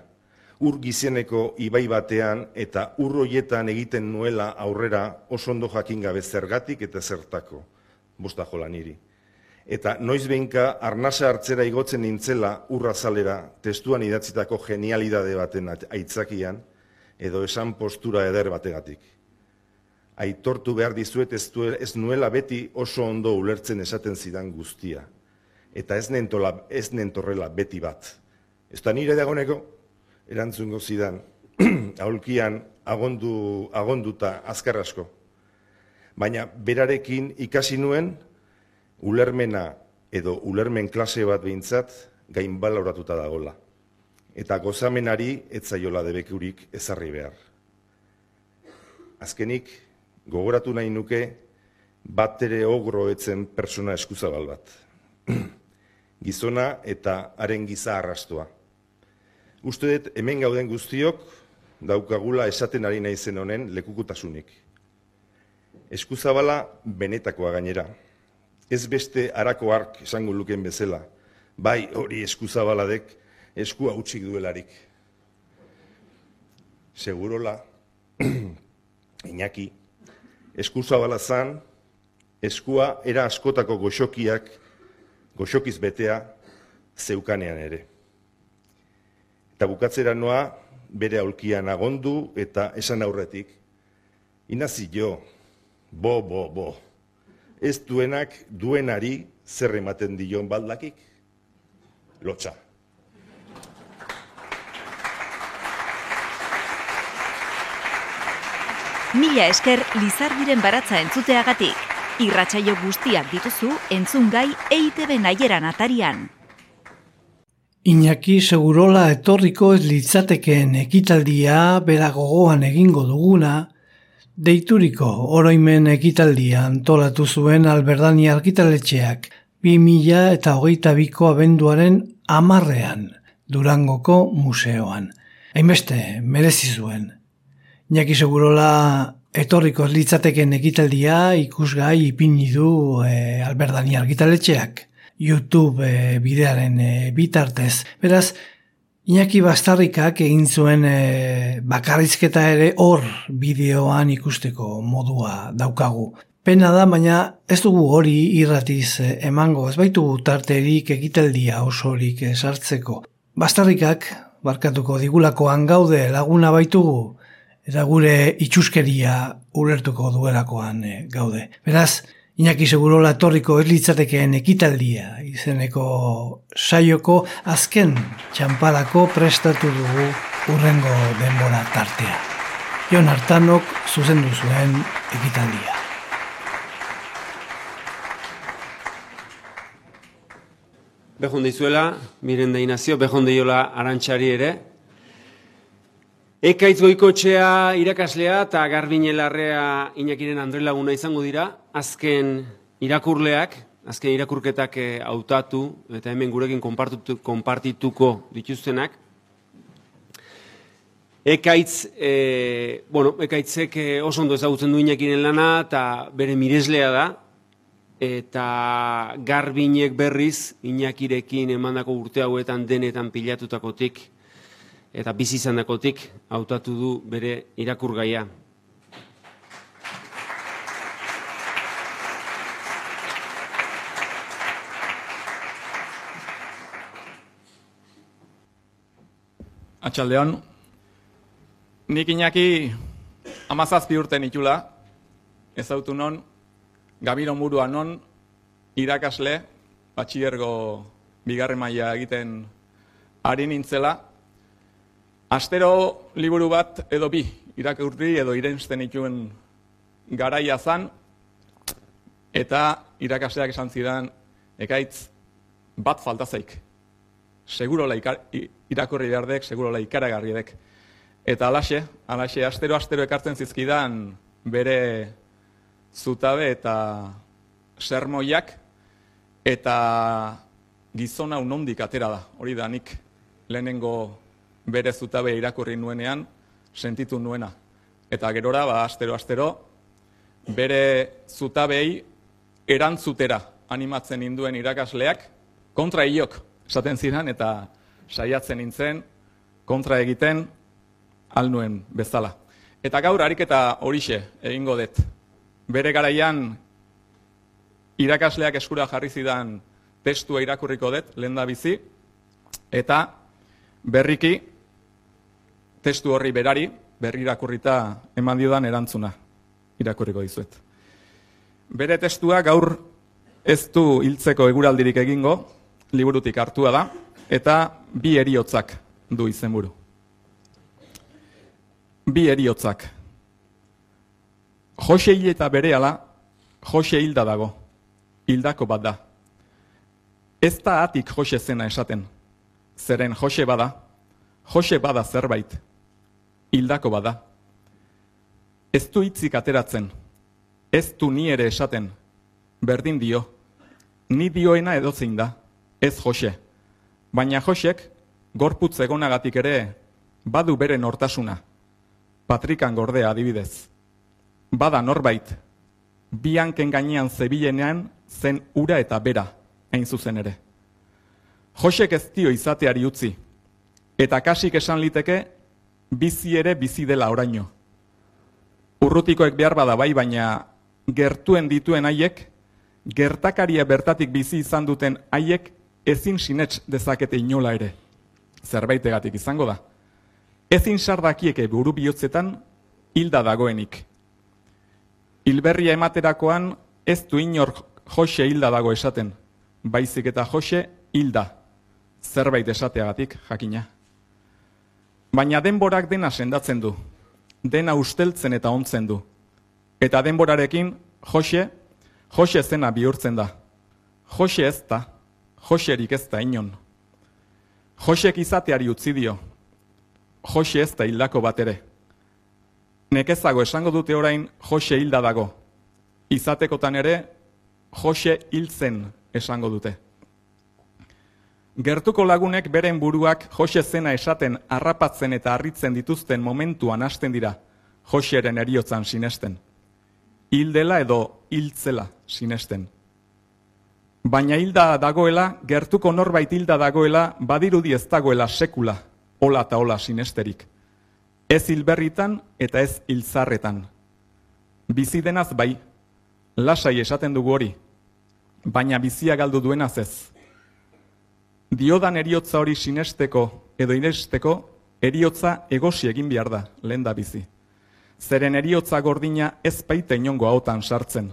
Ur gizeneko ibai batean eta urroietan egiten nuela aurrera oso ondo jakin gabe zergatik eta zertako, bosta jola niri. Eta noiz behinka arnasa hartzera igotzen nintzela urra zalera testuan idatzitako genialidade baten aitzakian, edo esan postura eder bategatik. Aitortu behar dizuet ez, ez nuela beti oso ondo ulertzen esaten zidan guztia. Eta ez nentorrela beti bat. Ez da nire dagoneko, erantzungo zidan, *clears throat* aulkian agondu, agonduta azkar asko. Baina berarekin ikasi nuen, ulermena edo ulermen klase bat behintzat, gain balauratuta dagola eta gozamenari etzaiola debekurik ezarri behar. Azkenik, gogoratu nahi nuke, bat ere ogro etzen persona eskuzabal bat. *clears throat* Gizona eta haren giza arrastoa. Uste dut, hemen gauden guztiok, daukagula esaten ari nahi zen honen lekukutasunik. Eskuzabala benetakoa gainera. Ez beste harako ark esango luken bezala. Bai hori eskuzabaladek, eskua utxik duelarik. Segurola, *clears throat* Iñaki, esku zabala zan, eskua era askotako goxokiak, goxokiz betea, zeukanean ere. Eta bukatzera noa, bere aulkian agondu eta esan aurretik, inazi jo, bo, bo, bo, ez duenak duenari zer ematen dion baldakik? Lotxa. Mila esker Lizardiren baratza entzuteagatik. Irratsaio guztiak dituzu entzun gai EITB naieran atarian. Iñaki segurola etorriko ez litzatekeen ekitaldia bera gogoan egingo duguna, deituriko oroimen ekitaldia antolatu zuen alberdani argitaletxeak 2000 eta hogeita biko abenduaren amarrean Durangoko museoan. Hainbeste, merezi zuen. Iñaki segurola etorriko litzateken ekitaldia ikusgai ipini du e, Alberdani argitaletxeak YouTube e, bidearen e, bitartez. Beraz, Iñaki Bastarrikak egin zuen e, bakarrizketa ere hor bideoan ikusteko modua daukagu. Pena da, baina ez dugu hori irratiz emango, ez baitu tarterik ekitaldia osorik sartzeko. Bastarrikak, barkatuko digulakoan gaude laguna baitugu, eta gure itxuskeria ulertuko duelakoan e, gaude. Beraz, Iñaki segurola etorriko ez litzatekeen ekitaldia izeneko saioko azken txampalako prestatu dugu urrengo denbora tartea. Jon Artanok zuzendu zuen ekitaldia. Behon dizuela, miren da inazio, behon arantxari ere, Ekaitz goikotxea irakaslea eta garbine larrea inakiren Andre Laguna izango dira, azken irakurleak, azken irakurketak eh, hautatu eta hemen gurekin konpartituko dituztenak. Ekaitz, e, bueno, ekaitzek eh, oso ondo ezagutzen du inakiren lana eta bere mireslea da, eta garbinek berriz inakirekin emandako urte hauetan denetan pilatutakotik eta bizi izandakotik hautatu du bere irakurgaia. Atxaldeon, nik inaki amazazpi urten itula, ezautu non, gabiro murua non, irakasle, batxiergo bigarren maila egiten ari nintzela, Astero liburu bat edo bi irakurri edo irensten ituen garaia zan, eta irakasleak esan zidan, ekaitz bat falta zaik. Seguro irakurri behar dek, seguro ikaragarri dek. Eta alaxe, alaxe, astero-astero ekartzen zizkidan bere zutabe eta sermoiak, eta gizona unondik atera da, hori da nik lehenengo bere zutabe irakurri nuenean sentitu nuena. Eta gerora, ba, astero, astero, bere zutabei erantzutera animatzen induen irakasleak, kontra iok esaten ziren eta saiatzen nintzen, kontra egiten alnuen bezala. Eta gaur ariketa horixe egingo dut. Bere garaian irakasleak eskura jarri zidan testua irakurriko dut, lehen da bizi, eta berriki testu horri berari, berri irakurrita eman diodan erantzuna irakurriko dizuet. Bere testua gaur ez du hiltzeko eguraldirik egingo, liburutik hartua da, eta bi eriotzak du izenburu. Bi eriotzak. Jose hil eta bere ala, Jose hilda dago, hildako bat da. Ez da atik Jose zena esaten, zeren Jose bada, Jose bada zerbait, hildako bada. Ez du hitzik ateratzen, ez du ni ere esaten, berdin dio, ni dioena edozein da, ez Jose. Baina Josek, gorputz egonagatik ere, badu bere nortasuna, patrikan gordea adibidez. Bada norbait, bianken gainean zebilenean zen ura eta bera, hain zuzen ere. Josek ez dio izateari utzi, eta kasik esan liteke bizi ere bizi dela oraino. Urrutikoek behar bada bai, baina gertuen dituen haiek, gertakaria bertatik bizi izan duten haiek ezin sinets dezakete inola ere. Zerbaitegatik izango da. Ezin sardakieke buru bihotzetan hilda dagoenik. Hilberria ematerakoan ez du inor Jose hilda dago esaten, baizik eta Jose hilda. Zerbait esateagatik, jakina. Baina denborak dena sendatzen du, dena usteltzen eta ontzen du. Eta denborarekin, Jose, Jose zena bihurtzen da. Jose ez da, Joserik ez da inon. Josek izateari utzi dio, Jose ez da hildako bat ere. Nekezago esango dute orain Jose hilda dago. Izatekotan ere, Jose hiltzen esango dute. Gertuko lagunek beren buruak Jose zena esaten harrapatzen eta harritzen dituzten momentuan hasten dira Joseren eriotzan sinesten. Hildela edo hiltzela sinesten. Baina hilda dagoela, gertuko norbait hilda dagoela, badirudi ez dagoela sekula, ola eta ola sinesterik. Ez hilberritan eta ez hilzarretan. Bizidenaz bai, lasai esaten dugu hori, baina bizia galdu duenaz ez diodan eriotza hori sinesteko edo inesteko, eriotza egosi egin behar da, lehen da bizi. Zeren eriotza gordina ez baita inongo hautan sartzen.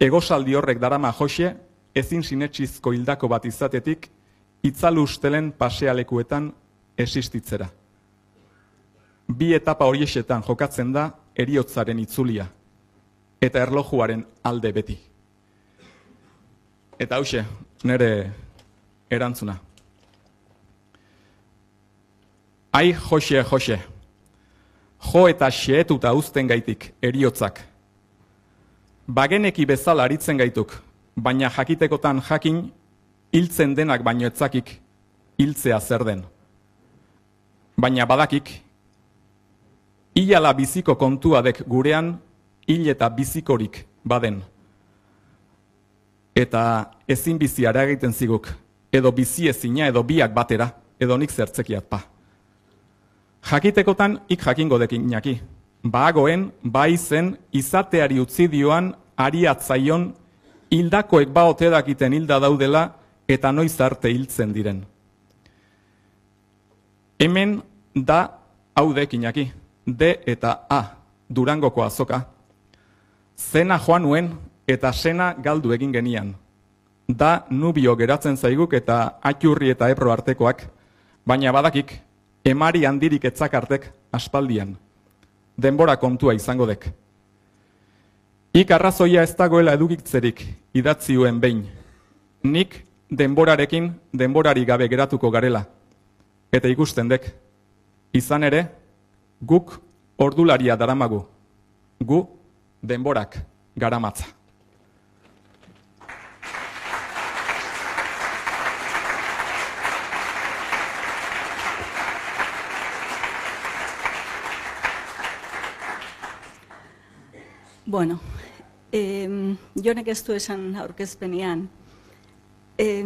egosaldi horrek darama Jose, ezin sinetsizko hildako bat izatetik, itzalu ustelen pasealekuetan existitzera. Bi etapa horiesetan jokatzen da eriotzaren itzulia, eta erlojuaren alde beti. Eta hause, nire erantzuna. Ai, Jose, Jose, jo eta xeetuta uzten gaitik eriotzak. Bageneki bezala aritzen gaituk, baina jakitekotan jakin, hiltzen denak baino etzakik, hiltzea zer den. Baina badakik, hilala biziko kontuadek gurean, hil eta bizikorik baden. Eta ezin biziara egiten ziguk, edo bizi ezina edo biak batera, edo nik zertzekiat pa. Jakitekotan ik jakingo dekin inaki. Bagoen, bai zen, izateari utzi dioan, ariatzaion, hildakoek baote dakiten hilda daudela, eta noiz arte hiltzen diren. Hemen da hau dekinaki, D eta A, durangoko azoka. Zena joan nuen eta sena galdu egin genian. Da nubio geratzen zaiguk eta atxurri eta epro artekoak, baina badakik emari handirik etzakartek aspaldian. Denbora kontua izango dek. Ik arrazoia ez dagoela edukitzerik idatziuen behin. Nik denborarekin denborari gabe geratuko garela. Eta ikusten dek. Izan ere, guk ordularia daramagu. Gu denborak garamatza. Bueno, eh, jonek ez du esan aurkezpenean, eh,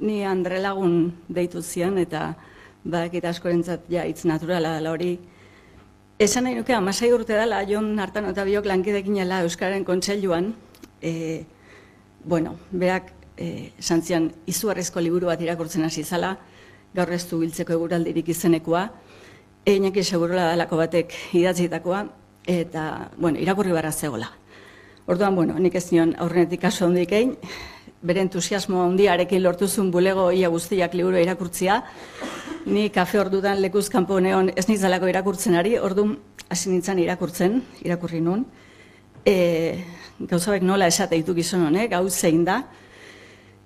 ni Andre Lagun deitu zian eta badakit askorentzat ja hitz naturala dela hori. Esan nahi nuke, amasai urte dela, Jon hartan eta biok lankidekin jala Euskaren Kontseiluan, eh, bueno, berak eh, santzian izuarrezko liburu bat irakurtzen hasi zala, gaur ez du biltzeko eguraldirik izenekoa, Einaki segurula dalako batek idatzitakoa, eta, bueno, irakurri barra zegoela. Orduan, bueno, nik ez nion aurrenetik kaso hondik egin, bere entusiasmo handiarekin lortuzun bulego ia guztiak liburu irakurtzia, ni kafe ordudan lekuz kanpo neon ez nitzalako irakurtzen ari, orduan hasi nintzen irakurtzen, irakurri nun, e, gauzabek nola esate ditu gizon honek, gau zein da,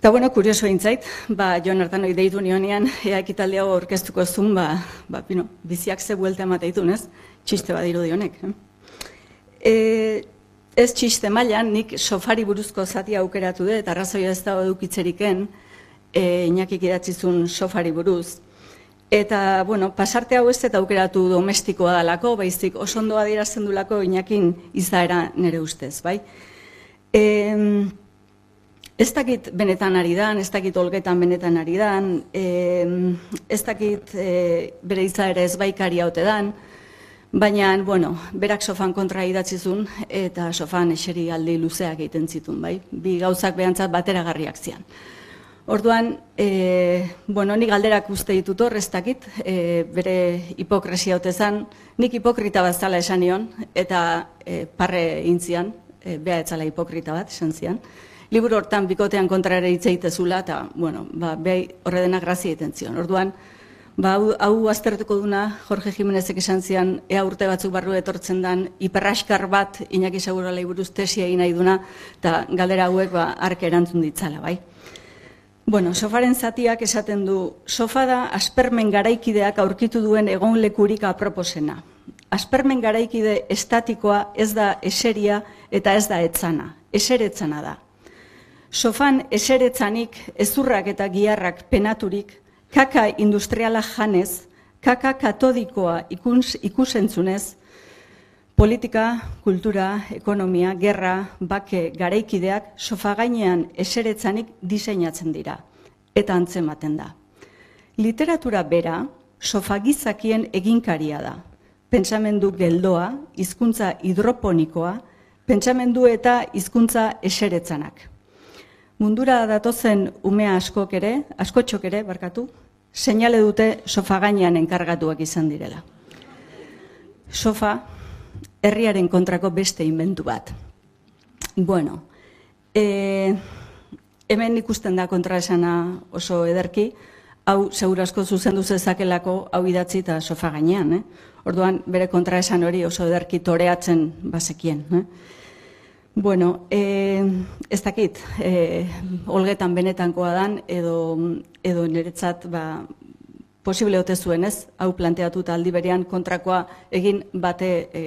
Eta bueno, kurioso intzait, ba, joan hartan hori deitu nionean, ea ekitaldi hau orkestuko zun, ba, ba, pino, biziak ze buelta emate ditu, ez? Txiste badiru dionek. Eh? E, ez txiste mailan nik sofari buruzko zati aukeratu dut, arrazoia ez da edukitzeriken, e, inakik idatzizun sofari buruz. Eta, bueno, pasarte hau ez eta aukeratu domestikoa dalako, baizik oso ondo adierazten dulako inakin izaera nere ustez, bai? E, ez dakit benetan ari dan, ez dakit olgetan benetan ari dan, e, ez dakit e, bere izaera ez baikari haute dan, Baina, bueno, berak sofan kontra idatzizun eta sofan eseri aldi luzeak egiten zitun, bai? Bi gauzak behantzat batera garriak zian. Orduan, e, bueno, nik galderak uste ditut hor, ez dakit, e, bere hipokresia hote zan, nik hipokrita bat zala esan nion, eta e, parre intzian, e, beha etzala hipokrita bat esan zian. Liburu hortan bikotean kontra ere hitz egitezula, eta, bueno, ba, beha horre denak grazia egiten zion. Orduan, Ba, hau, aztertuko duna, Jorge Jimenezek esan zian, ea urte batzuk barru etortzen dan, hiperraskar bat, inaki segura buruz tesia egin nahi duna, eta galdera hauek ba, arke erantzun ditzala, bai. Bueno, sofaren zatiak esaten du, sofa da aspermen garaikideak aurkitu duen egon lekurik aproposena. Aspermen garaikide estatikoa ez da eseria eta ez da etzana, eseretzana da. Sofan eseretzanik ezurrak eta giarrak penaturik, kaka industriala janez, kaka katodikoa ikuns, ikusentzunez, politika, kultura, ekonomia, gerra, bake, garaikideak sofa gainean eseretzanik diseinatzen dira, eta antzematen da. Literatura bera, sofa gizakien eginkaria da. Pentsamendu geldoa, hizkuntza hidroponikoa, pentsamendu eta hizkuntza eseretzanak. Mundura datozen umea askok ere, askotxok ere, barkatu, seinale dute sofa gainean enkargatuak izan direla. Sofa, herriaren kontrako beste inventu bat. Bueno, e, hemen ikusten da kontraesana oso ederki, hau segurazko zuzendu zezakelako hau idatzi eta sofa gainean, eh? Orduan bere kontraesan hori oso ederki toreatzen bazekien, eh? Bueno, e, ez dakit, e, olgetan benetankoa dan, edo, edo niretzat, ba, posible ote zuen ez, hau planteatuta aldi berean kontrakoa egin bate, e,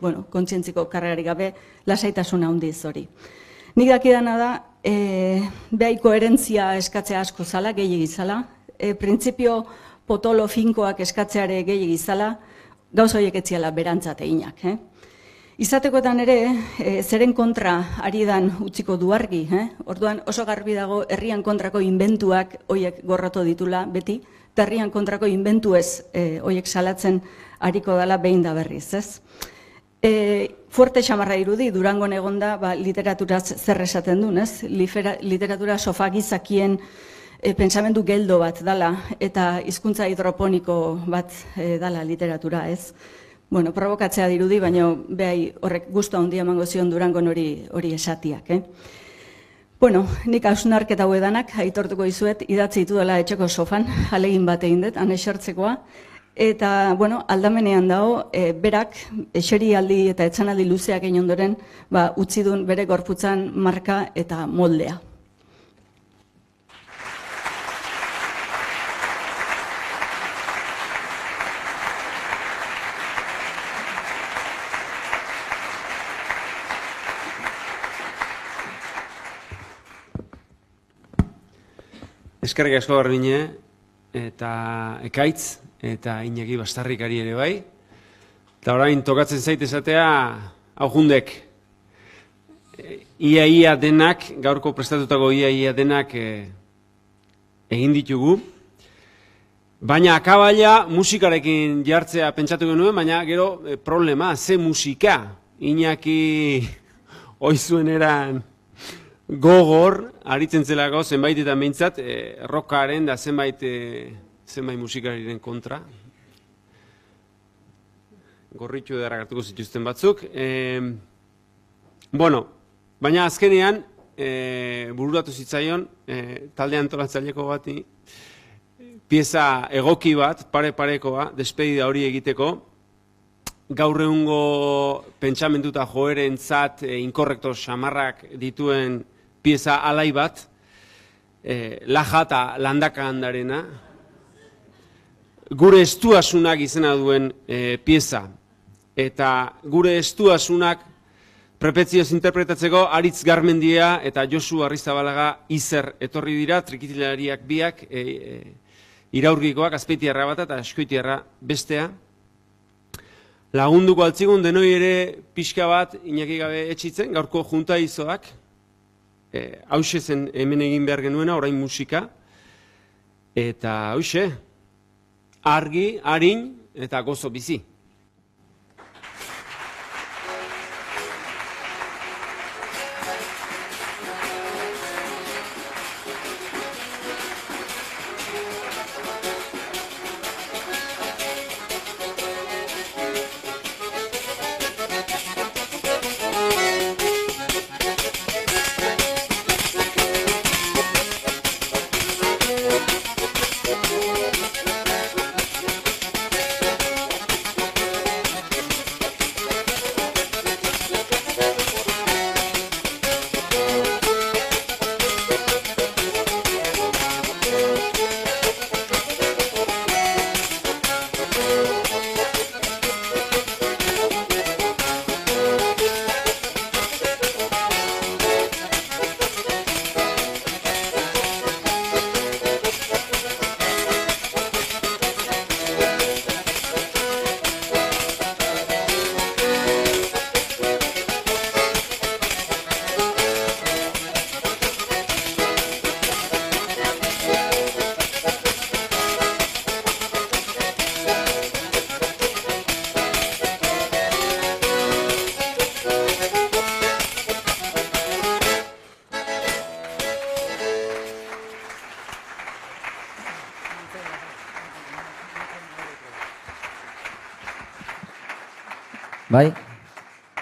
bueno, kontzientziko karrari gabe, lasaitasuna handiz hori. Nik dakidana da, e, behai koherentzia eskatzea asko zala, gehi egizala, e, printzipio potolo finkoak eskatzeare gehi egizala, gauza horiek etziala berantzate inak, eh? Izatekoetan ere, e, zeren kontra ari dan utziko duargi, eh? orduan oso garbi dago herrian kontrako inventuak hoiek gorroto ditula beti, eta herrian kontrako inventu ez e, hoiek salatzen ariko dela behin da berriz, ez? E, fuerte xamarra irudi, durango egonda ba, literaturaz zer esaten duen, ez? literatura sofagizakien e, pensamendu geldo bat dala, eta hizkuntza hidroponiko bat e, dala literatura, ez? Bueno, provokatzea dirudi, baina behai horrek guztu handia emango zion durangon hori hori esatiak. Eh? Bueno, nik hausnarketa hau edanak, aitortuko izuet, idatzi dela etxeko sofan, alegin bat egin dut, anesortzekoa. Eta, bueno, aldamenean dago, e, berak, eseri aldi eta etxanaldi luzeak egin ondoren, ba, utzi duen bere gorputzan marka eta moldea. Eskerrik asko garbine, eta ekaitz, eta inegi bastarrikari ere bai. Eta orain tokatzen zait esatea, hau jundek, ia-ia denak, gaurko prestatutako ia-ia denak e, egin ditugu. Baina akabaila musikarekin jartzea pentsatu genuen, baina gero e, problema, ze musika, Iñaki *laughs* oizuen eran gogor, aritzen zelako zenbait eta mintzat, e, eh, rockaren da zenbait, e, zenbait musikariren kontra. Gorritu edara gartuko zituzten batzuk. E, bueno, baina azkenean, e, bururatu zitzaion, e, talde antolatzaileko bati, pieza egoki bat, pare-parekoa, despedida hori egiteko, gaur egungo pentsamentuta joeren zat, e, inkorrekto samarrak dituen pieza alai bat, e, lajata landaka handarena, gure estuasunak izena duen e, pieza, eta gure estuasunak prepetzioz interpretatzeko Aritz Garmendia eta Josu Arrizabalaga izer etorri dira, trikitilariak biak, e, e, iraurgikoak, azpeitiarra bat eta eskoitiarra bestea. Lagunduko altzigun denoi ere pixka bat, inaki gabe etxitzen, gaurko junta izoak, e, hause zen hemen egin behar genuena, orain musika, eta hause, argi, harin eta gozo bizi.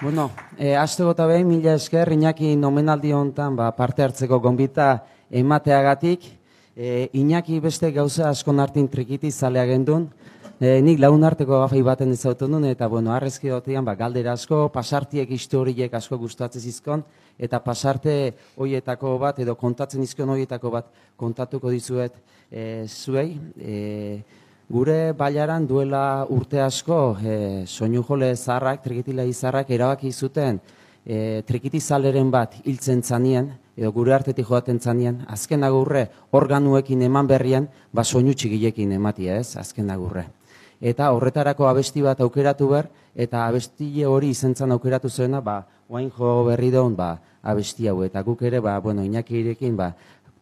Bueno, e, aste gota behin, mila esker, Iñaki nomenaldi honetan ba, parte hartzeko gonbita emateagatik. E, Iñaki beste gauza asko nartin trikiti zalea gendun. E, nik laun arteko gafai baten ezautu nuen, eta bueno, arrezki dotean, ba, galdera asko, pasartiek historiek asko gustatzen izkon, eta pasarte hoietako bat, edo kontatzen izkon hoietako bat kontatuko dizuet e, zuei. E, Gure baiaran duela urte asko e, soinu jole zarrak, trikitila izarrak erabaki zuten e, trikitizaleren bat hiltzen zanien, edo gure artetik joaten zanien, azken agurre organuekin eman berrian, ba soinu txigilekin ematia ez, azken agurre. Eta horretarako abesti bat aukeratu ber, eta abestile hori izentzan aukeratu zuena, ba, oain jo berri daun, ba, abesti hau, eta guk ere, ba, bueno, inakirekin, ba,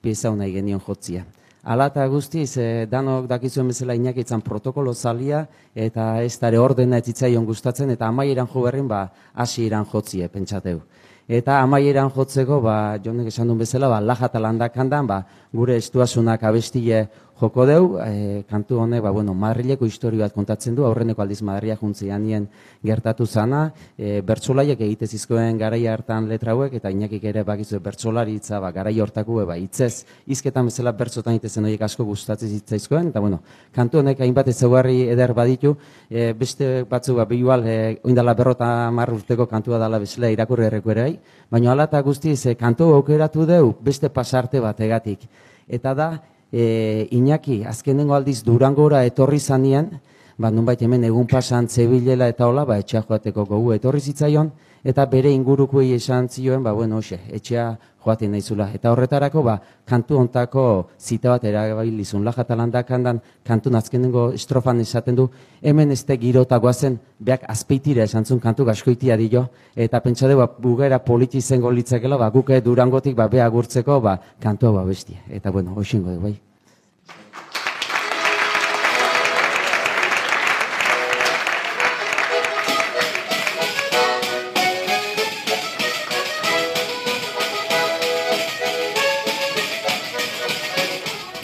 pieza hona genion jotzia. Alata guztiz, e, danok dakizuen bezala inakitzen protokolo zalia, eta ez dara ordena etzitzaion gustatzen, eta amaieran jo berrin, ba, hasi iran jotzie, pentsateu. Eta amaieran jotzeko, ba, jonek esan duen bezala, ba, lajata landakandan, ba, gure estuasunak abestile joko deu, e, kantu honek, ba, bueno, Madrileko historio bat kontatzen du, aurreneko aldiz Madria juntzian nien gertatu zana, e, bertsolaiek egitez izkoen garai hartan letra hauek, eta inakik ere bakizu bertsolaritza, ba, garai hortako, ba, itzez, izketan bezala bertsotan itezen horiek asko gustatzen zitzaizkoen, eta bueno, kantu honek hainbat ezaugarri eder baditu, e, beste batzu, ba, bihual, e, oindala berrota urteko kantua dala bezala irakurri erreko ere, baina ala eta guztiz, e, kantu aukeratu deu, beste pasarte bategatik. Eta da, e, Iñaki, azkenengo aldiz Durangora etorri zanean, ba, nunbait hemen egun pasan zebilela eta hola, ba, etxea joateko gogu etorri zitzaion, eta bere ingurukuei esan zioen, ba, bueno, hoxe, etxea joaten naizula. Eta horretarako, ba, kantu ontako zita bat erabilizun. Laja landakandan kantu nazkenengo estrofan esaten du, hemen ez girota guazen, beak azpeitira esan zuen kantu gaskoitia dio, eta pentsa ba, bugera politizen litzakela, ba, guke durangotik, ba, beha gurtzeko, ba, kantua ba, bestia. Eta, bueno, hoxingo du, bai.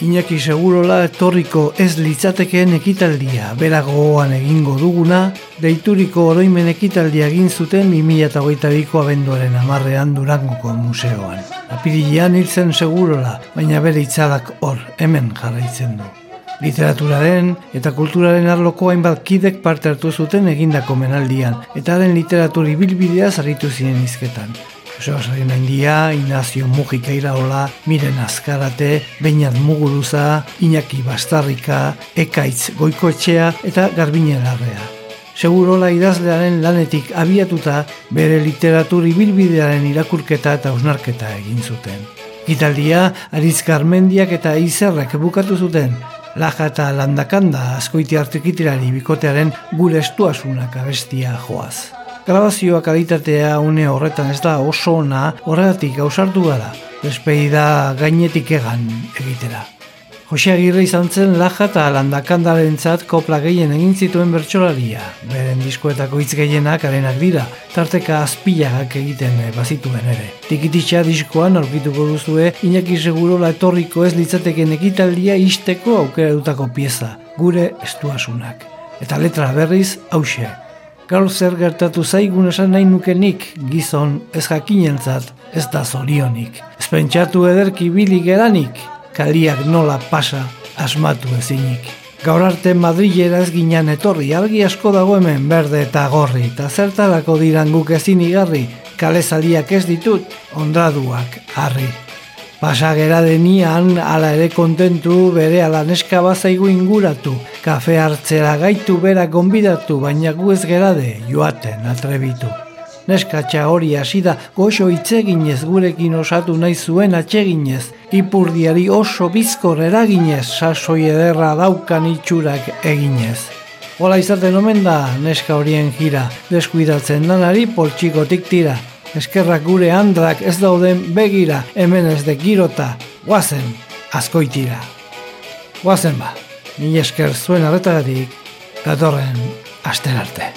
Iñaki segurola etorriko ez litzatekeen ekitaldia, beragoan egingo duguna, deituriko oroimen ekitaldia egin zuten 2008ko abenduaren amarrean Durangoko museoan. Apirilean hiltzen segurola, baina bere itzadak hor, hemen jarraitzen du. Literaturaren eta kulturaren arloko hainbat kidek parte hartu zuten egindako menaldian, eta den literaturi bilbidea zarritu ziren izketan. Sarina India, Inazio Mujika Iraola, Miren Azkarate, Beinat Muguruza, Iñaki Bastarrika, Ekaitz Goikoetxea eta Garbine Larrea. Segurola idazlearen lanetik abiatuta bere literaturi bilbidearen irakurketa eta osnarketa egin zuten. Italdia, Aritz Garmendiak eta Izerrek bukatu zuten, Laja eta landakanda askoiti artikitirari bikotearen gure estuasunak abestia joaz. Grabazioa kalitatea une horretan ez da oso ona horretik gauzartu gara, despeida gainetik egan egitera. Jose Agirre izan zen laja eta landakandaren zat kopla gehien egin zituen bertsolaria. Beren diskoetako hitz gehienak arenak dira, tarteka azpilagak egiten bazituen ere. Tikititxa diskoan aurkituko duzue, inaki segurola etorriko ez litzateken ekitaldia isteko aukera dutako pieza, gure estuasunak. Eta letra berriz, hause, Gaur zer gertatu zaigun esan nahi nukenik, gizon ez jakinentzat ez da zorionik. Ez pentsatu ederki bilik eranik, kaliak nola pasa asmatu ezinik. Gaur arte Madrilera ez ginen etorri, argi asko dago hemen berde eta gorri, eta zertarako diran guk ezin igarri, kale ez ditut, ondraduak harri. Pasagera denian, ala ere kontentu, bere alaneska bazaigu inguratu. Kafe hartzera gaitu bera gonbidatu, baina gu ez gerade, joaten atrebitu. Neskatxa hori hasi da goxo itzeginez gurekin osatu nahi zuen atseginez, ipurdiari oso bizkor eraginez, sasoi ederra daukan itxurak eginez. Hola izaten omen da, neska horien jira, deskuidatzen danari poltsikotik tira, eskerrak gure handrak ez dauden begira hemen ez de girota, guazen, askoitira. Guazen ba, ni esker zuen arretagatik, gatorren aster arte.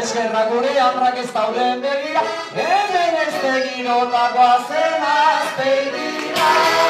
Eskerrak gure handrak ez dauden begira, hemen ez de girota guazen azte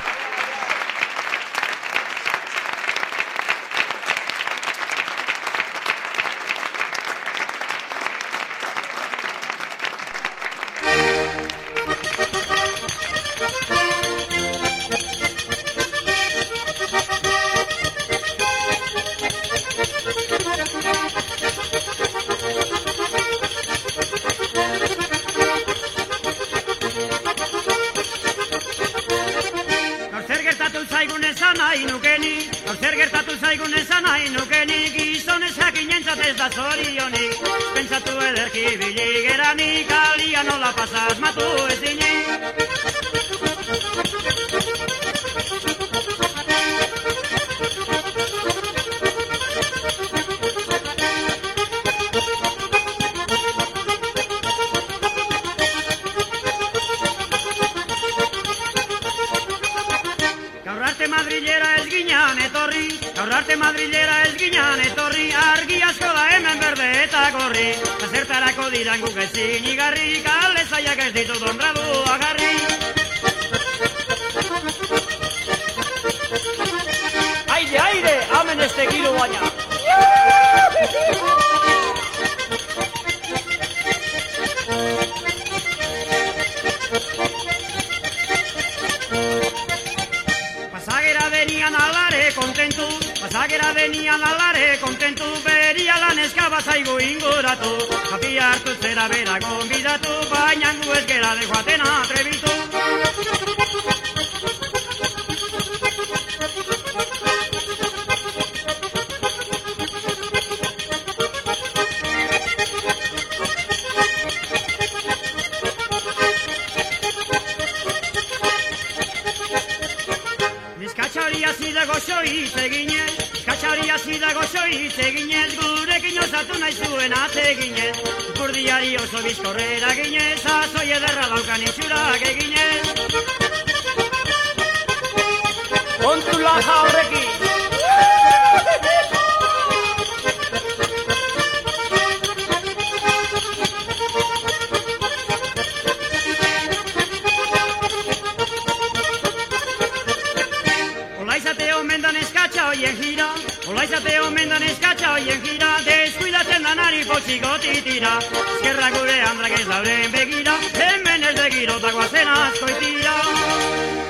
Madrilera ez ginean etorri, gaur arte madrilera ez ginean etorri, argi asko da hemen berde eta gorri, zertarako diran guk ezin igarri, kale zaiak ez ditut ondradu agarri. Aire, aire, amen este kilo baina. Pasagera denian alare kontentu, beria lan eskaba zaigu inguratu, kapia hartu zera bera gonbidatu, baina gu ez gera de joaten atrebitu. Osatu nahi zuen ateginez, kurdiari oso bizkorrera ginez, azoi ederra daukan itxurak eginez. Kontu laja potxiko titira, eskerra gure handrak ez dauden begira, hemen ez begiro dagoazen asko itira.